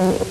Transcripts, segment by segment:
I'm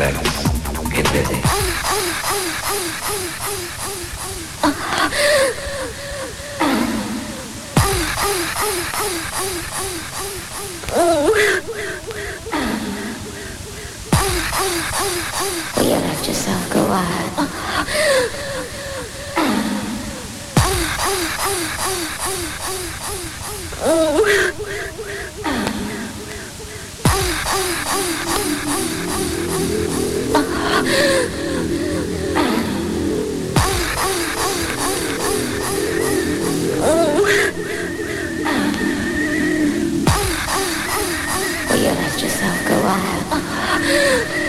Let's get busy. Will you let yourself go wild? Oh. You let yourself go wild?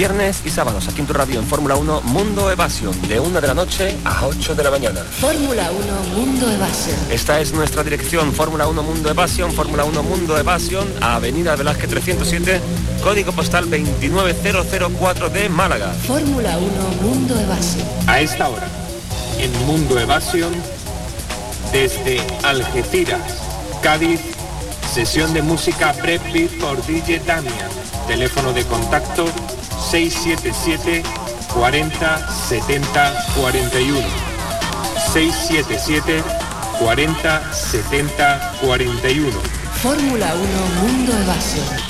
Viernes y sábados aquí en tu radio en Fórmula 1 Mundo Evasión de 1 de la noche a 8 de la mañana. Fórmula 1 Mundo Evasión. Esta es nuestra dirección Fórmula 1 Mundo Evasión, Fórmula 1 Mundo Evasión, Avenida Velázquez 307, código postal 29004 de Málaga. Fórmula 1 Mundo Evasión. A esta hora, en Mundo Evasión, desde Algeciras, Cádiz, sesión de música Brad por DJ Damian. Teléfono de contacto 677 40 70 41. 677 40 70 41. Fórmula 1 Mundo Evasión.